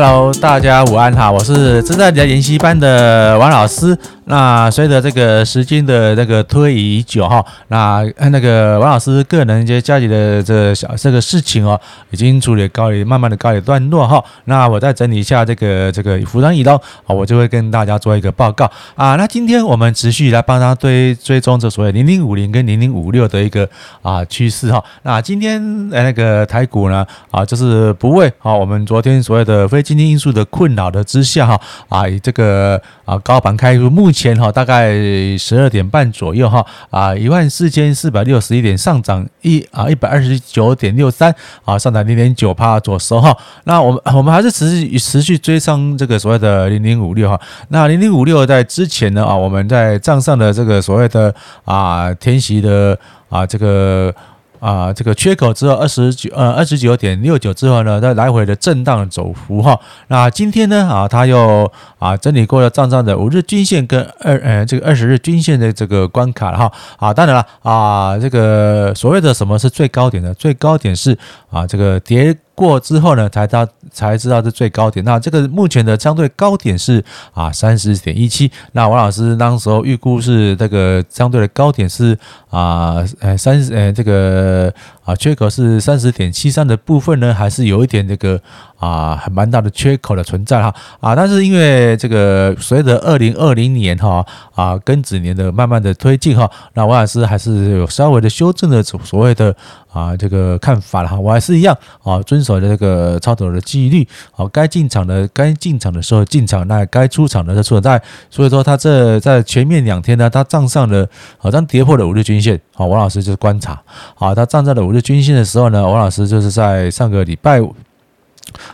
Hello，大家午安好，我是正在研习班的王老师。那随着这个时间的那个推移已久哈，那那个王老师个人一些家里的这小这个事情哦，已经处理告一慢慢的告一段落哈。那我再整理一下这个这个服装仪容啊，我就会跟大家做一个报告啊。那今天我们持续来帮他追追踪这所谓零零五零跟零零五六的一个啊趋势哈。那今天呃那个台股呢啊，就是不为啊我们昨天所谓的非经济因素的困扰的之下哈啊，以这个啊高盘开出目前。前哈大概十二点半左右哈啊一万四千四百六十一点上涨一啊一百二十九点六三啊上涨零点九趴左收哈。那我们我们还是持续持续追上这个所谓的零零五六哈。那零零五六在之前呢啊我们在账上的这个所谓的啊填息的啊这个。啊，这个缺口之后二十九呃二十九点六九之后呢，再来回的震荡走幅哈。那今天呢啊，它又啊整理过了账上的五日均线跟二呃这个二十日均线的这个关卡了哈。啊，当然了啊，这个所谓的什么是最高点呢？最高点是啊这个跌。过之后呢，才到才知道是最高点。那这个目前的相对高点是啊三十点一七。那王老师当时候预估是这个相对的高点是啊呃三十呃这个啊缺口是三十点七三的部分呢，还是有一点这个。啊，很蛮大的缺口的存在哈。啊，但是因为这个随着二零二零年哈啊庚子年的慢慢的推进哈，那王老师还是有稍微的修正的所所谓的啊这个看法了哈，我还是一样啊遵守的这个操作的纪律，好，该进场的该进场的时候进场，那该出场的就出场，在所以说他这在前面两天呢，他账上的好像跌破了五日均线，好，王老师就是观察，好，他站在了五日均线的时候呢，王老师就是在上个礼拜五。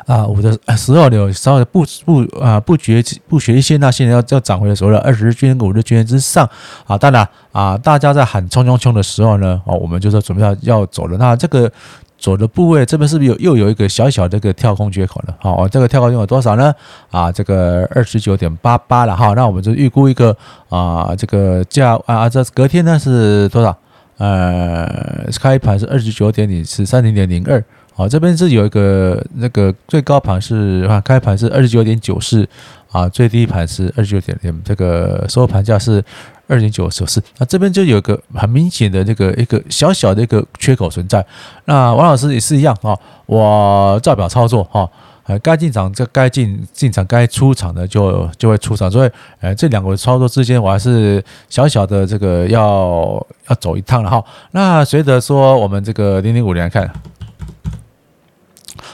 啊，我的十二流稍微不不啊不学不学一些，那现在要要涨回的时候了，二十日均线、五日均线之上啊。当然啊，大家在喊冲冲冲的时候呢，哦，我们就说准备要要走了。那这个走的部位这边是不是有又有一个小小的一个跳空缺口呢？好，这个跳空缺口多少呢？啊，这个二十九点八八了哈。那我们就预估一个啊，这个价啊，这隔天呢是多少？呃，开盘是二十九点零四三零点零二。好，这边是有一个那个最高盘是啊，开盘是二十九点九四啊，最低盘是二十九点零，这个收盘价是二点九九四。那这边就有一个很明显的这个一个小小的一个缺口存在。那王老师也是一样啊，我照表操作哈，呃，该进场就该进进场，该出场的就就会出场。所以，呃，这两个操作之间，我还是小小的这个要要走一趟了哈。那随着说我们这个零零五零来看。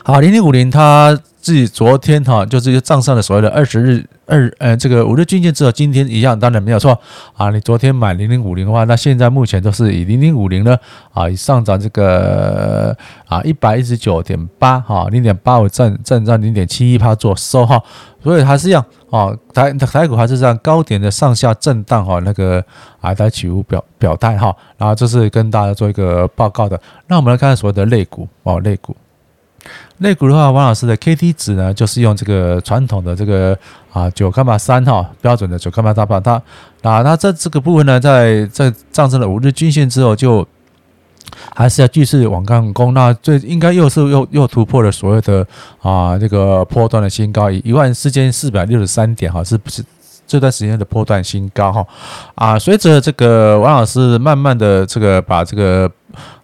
好，零零五零，它自己昨天哈，就是账上的所谓的二十日二呃这个五日均线之后，今天一样，当然没有错啊。你昨天买零零五零的话，那现在目前都是以零零五零呢啊，以上涨这个啊一百一十九点八哈，零点八五占占占零点七一趴做收哈，所以还是一样啊，台台股还是这样高点的上下震荡哈，那个啊在起伏表表态哈，然后这是跟大家做一个报告的。那我们来看所谓的类股哦，类股。类股的话，王老师的 K T 值呢，就是用这个传统的这个啊九伽马三哈标准的九伽马大盘，它啊那在这个部分呢，在在上升了五日均线之后，就还是要继续往上攻，那最应该又是又又突破了所谓的啊这个波段的新高，一万四千四百六十三点哈，是不是？这段时间的波段新高哈啊，随着这个王老师慢慢的这个把这个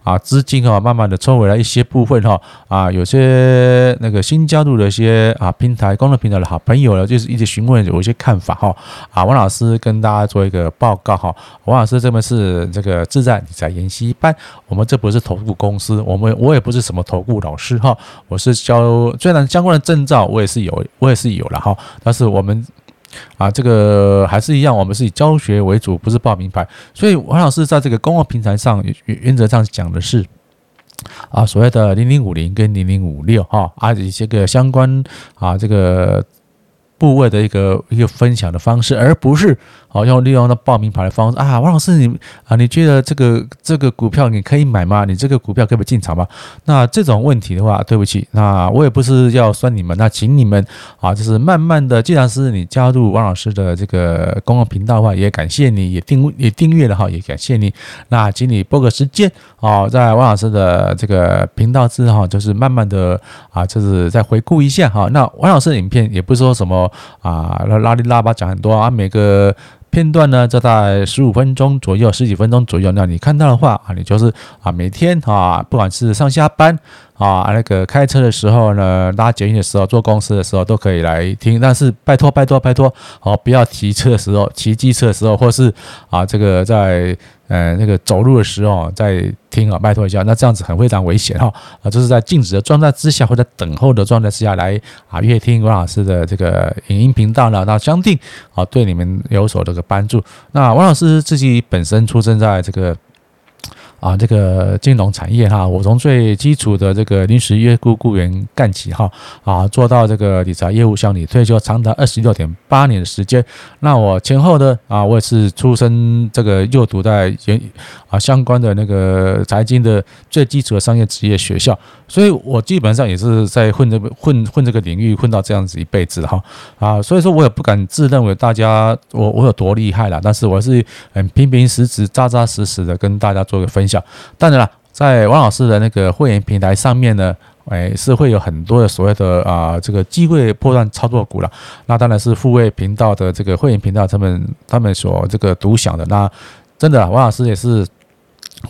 啊资金哈慢慢的抽回来一些部分哈啊，有些那个新加入的一些啊平台功能平台的好朋友呢，就是一直询问有一些看法哈啊，王老师跟大家做一个报告哈，王老师这边是这个自在理财研习班，我们这不是投顾公司，我们我也不是什么投顾老师哈，我是教虽然相关的证照我也是有我也是有了哈，但是我们。啊，这个还是一样，我们是以教学为主，不是报名牌。所以王老师在这个公共平台上，原原则上讲的是啊，所谓的零零五零跟零零五六哈，啊，一些个相关啊，这个部位的一个一个分享的方式，而不是好用利用那报名牌的方式啊，王老师你啊，你觉得这个这个股票你可以买吗？你这个股票可不可以进场吗？那这种问题的话，对不起，那我也不是要酸你们，那请你们啊，就是慢慢的，既然是你加入王老师的这个公共频道的话，也感谢你，也订也订阅了哈，也感谢你。那请你拨个时间啊，在王老师的这个频道之后，就是慢慢的啊，就是再回顾一下哈。那王老师的影片也不是说什么。啊，那拉里拉巴讲很多啊，每个片段呢，就在十五分钟左右，十几分钟左右。那你看到的话啊，你就是啊，每天啊，不管是上下班啊，那个开车的时候呢，拉捷运的时候，坐公司的时候，都可以来听。但是拜托拜托拜托，哦，不要骑车的时候，骑机车的时候，或是啊，这个在。呃，那个走路的时候在听啊，拜托一下，那这样子很非常危险哈 啊，就是在静止的状态之下或者等候的状态之下来啊，越听王老师的这个影音频道呢，那相信啊，对你们有所这个帮助。那王老师自己本身出生在这个。啊，这个金融产业哈，我从最基础的这个临时约雇雇员干起哈，啊，做到这个理财业务经理，退休长达二十六点八年的时间。那我前后呢啊，我也是出身这个就读在研啊相关的那个财经的最基础的商业职业学校，所以我基本上也是在混这个混混这个领域混到这样子一辈子哈啊，所以说我也不敢自认为大家我我有多厉害了，但是我是很平平实实、扎扎实实的跟大家做个分享。当然了，在王老师的那个会员平台上面呢，哎，是会有很多的所谓的啊，这个机会破断操作股了。那当然是付费频道的这个会员频道，他们他们所这个独享的。那真的，王老师也是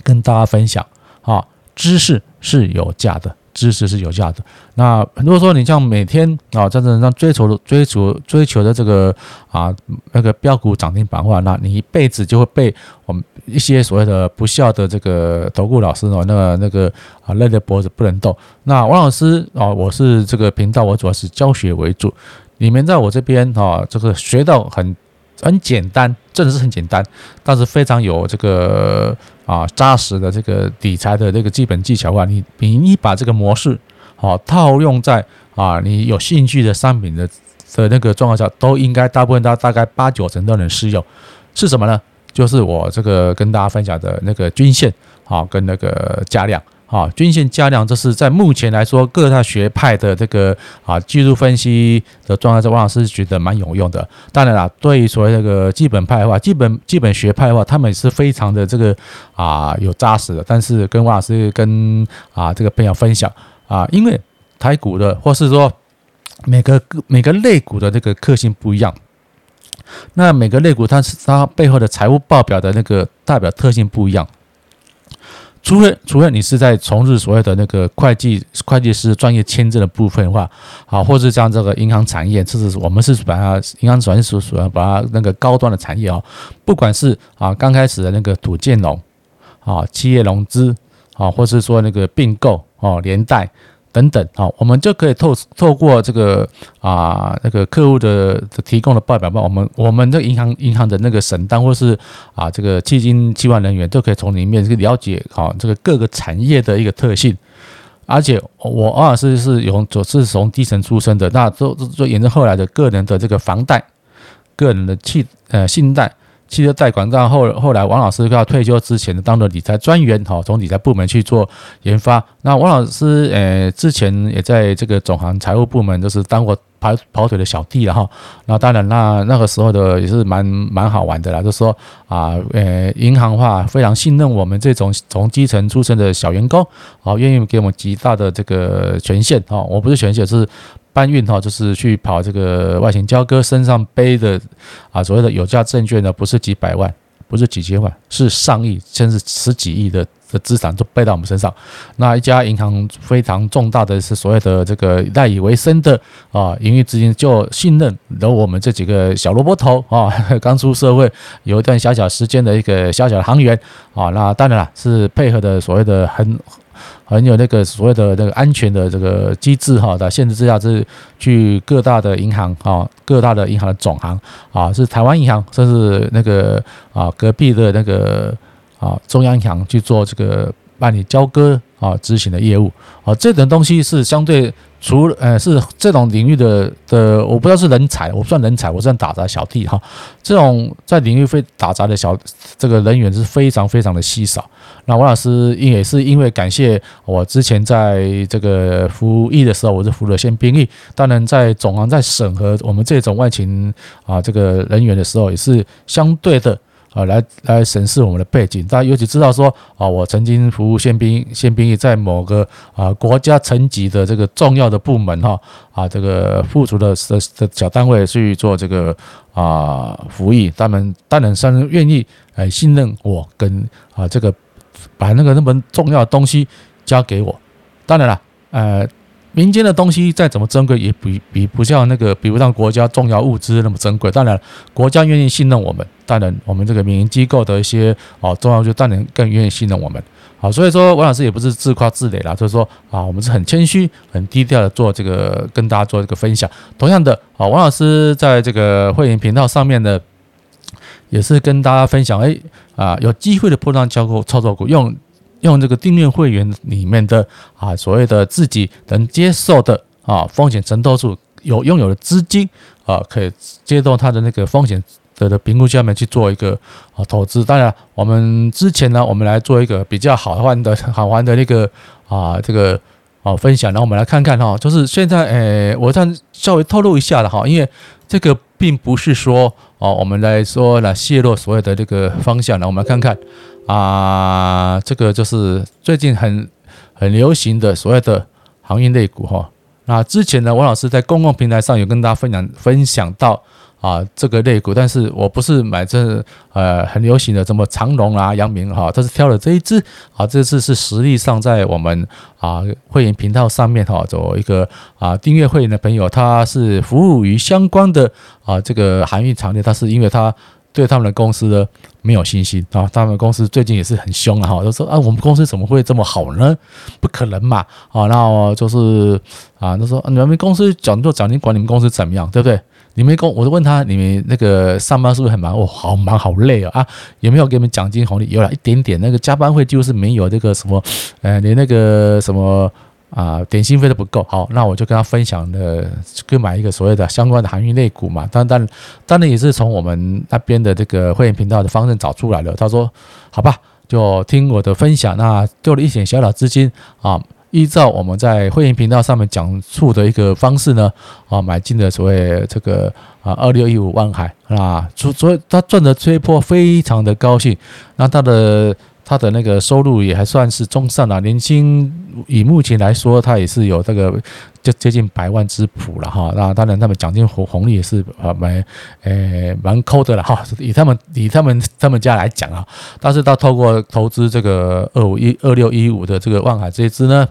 跟大家分享啊，知识是有价的。知识是有价的。那如果说你像每天啊，在这上追求、追求、追求的这个啊那个标股涨停板的话，那你一辈子就会被我们一些所谓的不孝的这个投顾老师哦，那个那个啊勒着脖子不能动。那王老师啊，我是这个频道，我主要是教学为主。你们在我这边啊，这个学到很。很简单，真的是很简单，但是非常有这个啊扎实的这个理财的这个基本技巧的话，你你你把这个模式好套用在啊你有兴趣的商品的的那个状况下，都应该大部分大大概八九成都能适用。是什么呢？就是我这个跟大家分享的那个均线啊跟那个价量。啊，均线加量，这是在目前来说各大学派的这个啊技术分析的状态下，王老师觉得蛮有用的。当然了，对于所谓这个基本派的话，基本基本学派的话，他们是非常的这个啊有扎实的。但是跟王老师跟啊这个朋友分享啊，因为台股的或是说每个每个类股的这个特性不一样，那每个类股它是它背后的财务报表的那个代表特性不一样。除非除非你是在从事所谓的那个会计会计师专业签证的部分的话，啊，或是像这个银行产业，这是我们是把它银行转手所要把它那个高端的产业啊，不管是啊刚开始的那个土建融，啊企业融资，啊，或是说那个并购啊连带。等等，好，我们就可以透透过这个啊那个客户的提供的报表，我们我们的银行银行的那个审单或是啊这个基金计划人员都可以从里面去了解好这个各个产业的一个特性。而且我王老师是有是从基层出身的，那就就沿着后来的个人的这个房贷、个人的汽呃信贷。汽车贷款，到后后来，王老师要退休之前，当了理财专员，哈，从理财部门去做研发。那王老师，呃，之前也在这个总行财务部门，就是当过跑跑腿的小弟了哈。那当然，那那个时候的也是蛮蛮好玩的啦，就说啊，呃，银行话非常信任我们这种从基层出身的小员工，好，愿意给我们极大的这个权限，哈，我不是权限是。搬运哈，就是去跑这个外勤交割，身上背的啊，所谓的有价证券呢，不是几百万，不是几千万，是上亿，甚至十几亿的的资产都背到我们身上。那一家银行非常重大的是所谓的这个赖以为生的啊，营运资金就信任了我们这几个小萝卜头啊，刚出社会有一段小小时间的一个小小的行员啊，那当然了，是配合的所谓的很。很有那个所谓的那个安全的这个机制哈的限制之下，是去各大的银行啊，各大的银行的总行啊，是台湾银行，甚至那个啊隔壁的那个啊中央银行去做这个办理交割啊执行的业务啊，这种东西是相对除呃是这种领域的的，我不知道是人才，我不算人才，我算打杂小弟哈。这种在领域非打杂的小这个人员是非常非常的稀少。那王老师因也是因为感谢我之前在这个服役的时候，我是服了宪兵役，当然在总行在审核我们这种外勤啊这个人员的时候，也是相对的。啊，来来审视我们的背景，大家尤其知道说啊，我曾经服务宪兵，宪兵役在某个啊国家层级的这个重要的部门哈啊，这个附属的的小单位去做这个啊服役，他们当然是愿意哎信任我，跟啊这个把那个那么重要的东西交给我，当然了，呃。民间的东西再怎么珍贵，也比比不像那个，比不上国家重要物资那么珍贵。当然，国家愿意信任我们，当然我们这个民营机构的一些哦重要就当然更愿意信任我们。好，所以说王老师也不是自夸自擂啦，就是说啊，我们是很谦虚、很低调的做这个跟大家做这个分享。同样的啊，王老师在这个会员频道上面呢，也是跟大家分享，哎啊，有机会的波段交割操作股用。用这个订阅会员里面的啊，所谓的自己能接受的啊风险承托数，有拥有的资金啊，可以接受它的那个风险的的评估下面去做一个啊投资。当然，我们之前呢，我们来做一个比较好玩的好玩的那个啊这个啊分享，然后我们来看看哈，就是现在诶，我这样稍微透露一下的哈，因为这个并不是说哦，我们来说来泄露所有的这个方向，然后我们来看看。啊，这个就是最近很很流行的所谓的航运类股哈。那之前呢，王老师在公共平台上有跟大家分享分享到啊这个类股，但是我不是买这呃很流行的什么长隆啊、阳明哈，他是挑了这一只啊，这次是实力上在我们啊会员频道上面哈，做一个啊订阅会员的朋友，他是服务于相关的啊这个航运产业，他是因为他。对他们的公司呢没有信心啊，他们公司最近也是很凶啊，就说啊，我们公司怎么会这么好呢？不可能嘛啊，那就是啊，他说你们公司讲做奖金管，你们公司怎么样，对不对？你们公，我就问他，你们那个上班是不是很忙？哦，好忙，好累啊！啊，有没有给你们奖金红利？有了一点点，那个加班费就是没有这个什么，呃，连那个什么。啊，点心费都不够，好，那我就跟他分享的，购买一个所谓的相关的航运类股嘛。当然，当然，也是从我们那边的这个会员频道的方阵找出来的。他说：“好吧，就听我的分享，那丢了一点小小资金啊，依照我们在会员频道上面讲述的一个方式呢，啊，买进的所谓这个啊二六一五万海啊，所所以他赚的这一波非常的高兴，那他的。”他的那个收入也还算是中上啊，年薪以目前来说，他也是有这个就接近百万之谱了哈。那当然，他们奖金红红利也是啊蛮诶蛮抠的了哈。以他们以他们他们家来讲啊，但是他透过投资这个二五一二六一五的这个万海这一支呢。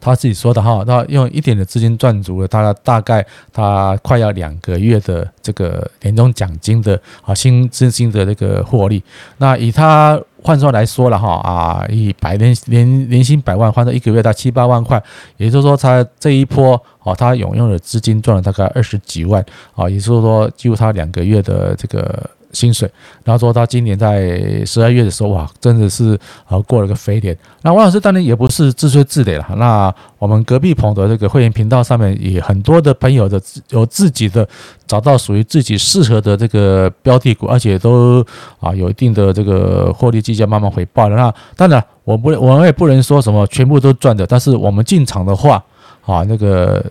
他自己说的哈，他用一点的资金赚足了，他大概他快要两个月的这个年终奖金的啊薪资金的这个获利。那以他换算来说了哈啊，以百年年年薪百万换成一个月到七八万块，也就是说他这一波他拥有的资金赚了大概二十几万啊，也就是说就他两个月的这个。薪水，然后说他今年在十二月的时候，哇，真的是啊过了个肥年。那王老师当然也不是自吹自擂了。那我们隔壁棚的这个会员频道上面，也很多的朋友的有自己的找到属于自己适合的这个标的股，而且都啊有一定的这个获利绩效慢慢回报了。那当然，我不我们也不能说什么全部都赚的，但是我们进场的话啊，那个。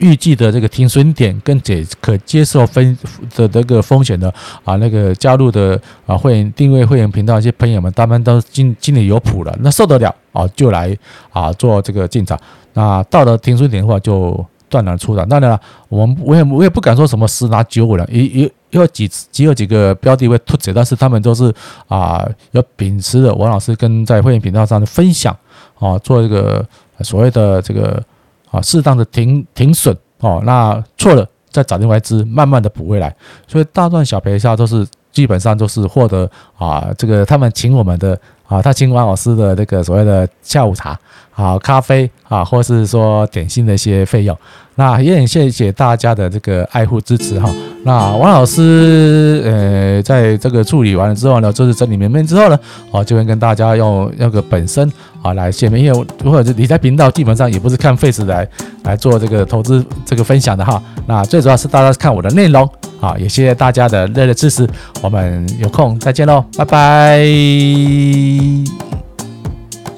预计的这个停损点跟解可接受分的这个风险的啊，那个加入的啊会员定位会员频道一些朋友们，他们都心心里有谱了，那受得了啊就来啊做这个进场。那到了停损点的话，就断然出场。当然了，我们我也我也不敢说什么十拿九稳了，也也有几只有几个标的会突击，但是他们都是啊要秉持着王老师跟在会员频道上的分享啊，做这个所谓的这个。啊，适当的停停损哦，那错了再找另外一只，慢慢的补回来。所以大赚小赔一下都是基本上都是获得啊，这个他们请我们的啊，他请王老师的那个所谓的下午茶啊、咖啡啊，或是说点心的一些费用。那也很谢谢大家的这个爱护支持哈。那王老师呃，在这个处理完了之后呢，就是整理门面之后呢，哦，就会跟大家用那个本身啊来见面，因为如果是理财频道，基本上也不是看 face 来来做这个投资这个分享的哈。那最主要是大家看我的内容好，也谢谢大家的热烈支持。我们有空再见喽，拜拜。